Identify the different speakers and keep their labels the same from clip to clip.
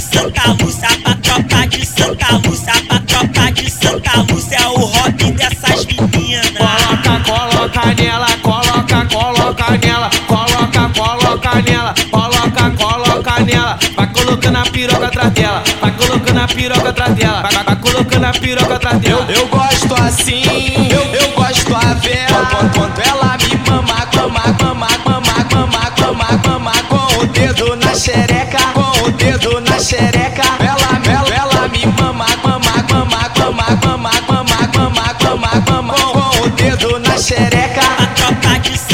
Speaker 1: Santa Lúcia
Speaker 2: coloca nela, coloca, coloca nela, coloca, coloca nela, coloca, coloca nela. Vai colocando a piroca atrás dela, vai colocando a piroca atrás dela, vai, vai colocando a piroca atrás dela.
Speaker 3: Eu, eu gosto assim, eu, eu gosto a vela. Quando, quando ela me mama, mama,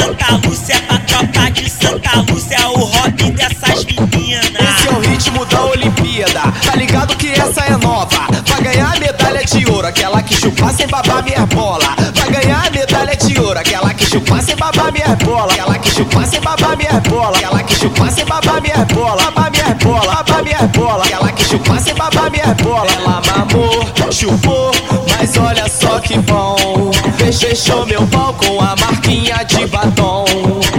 Speaker 1: Santa Lúcia, pra tropa de Santa Lúcia é o hobby dessas meninas.
Speaker 3: Esse é o ritmo da Olimpíada, tá ligado que essa é nova. Vai ganhar medalha de ouro, aquela que chupar sem babar minha bola. Vai ganhar medalha de ouro, aquela que chupar sem babar minha bola. Aquela que chupar sem babar minha bola. Aquela que chupar sem babar minha bola. Babar minha bola, babar minha bola. Aquela que chupar sem babar minha bola. Ela mamou, chupou, que bom. Deixou meu pau com a marquinha de batom.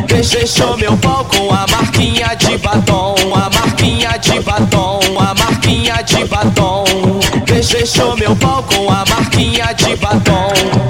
Speaker 3: Deixou meu pau com a marquinha de batom. A marquinha de batom, a marquinha de batom. Deixou meu pau com a marquinha de batom.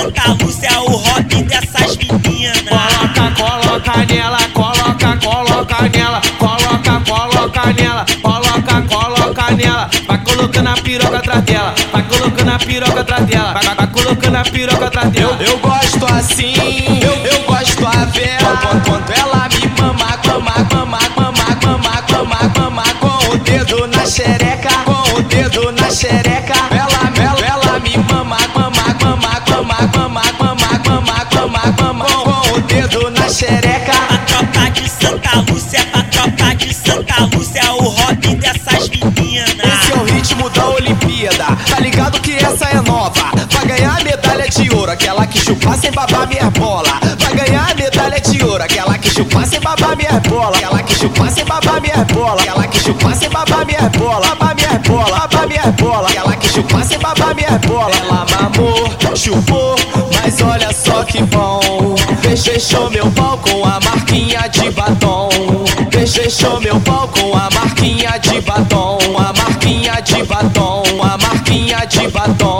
Speaker 1: Santa Lúcia é o hobby dessas meninas.
Speaker 2: Coloca, coloca nela, coloca, coloca nela, coloca, coloca nela, coloca, coloca nela. Vai colocando a piroca atrás dela, vai colocando a piroca atrás dela, vai, vai colocando a piroca atrás
Speaker 3: Eu,
Speaker 2: dela.
Speaker 3: eu gosto assim, eu, eu gosto a vela. Quando, quando ela
Speaker 1: Santa Lúcia, pra tropa de Santa Lúcia é o hobby dessas meninas.
Speaker 3: Esse é o ritmo da Olimpíada, tá ligado que essa é nova. Vai ganhar medalha de ouro, aquela que chupar sem babar minha bola. Vai ganhar medalha de ouro, aquela que chupar sem babar minha bola. Aquela que chupar sem babar minha bola. Aquela que chupar sem babar minha bola. Babar minha bola, babar minha bola. Aquela que chupar sem babar minha bola. Ela mamou, chupou, mas olha só que bom. Deixou meu pau com a marquinha de batom. Deixou meu pau com a marquinha de batom. A marquinha de batom. A marquinha de batom.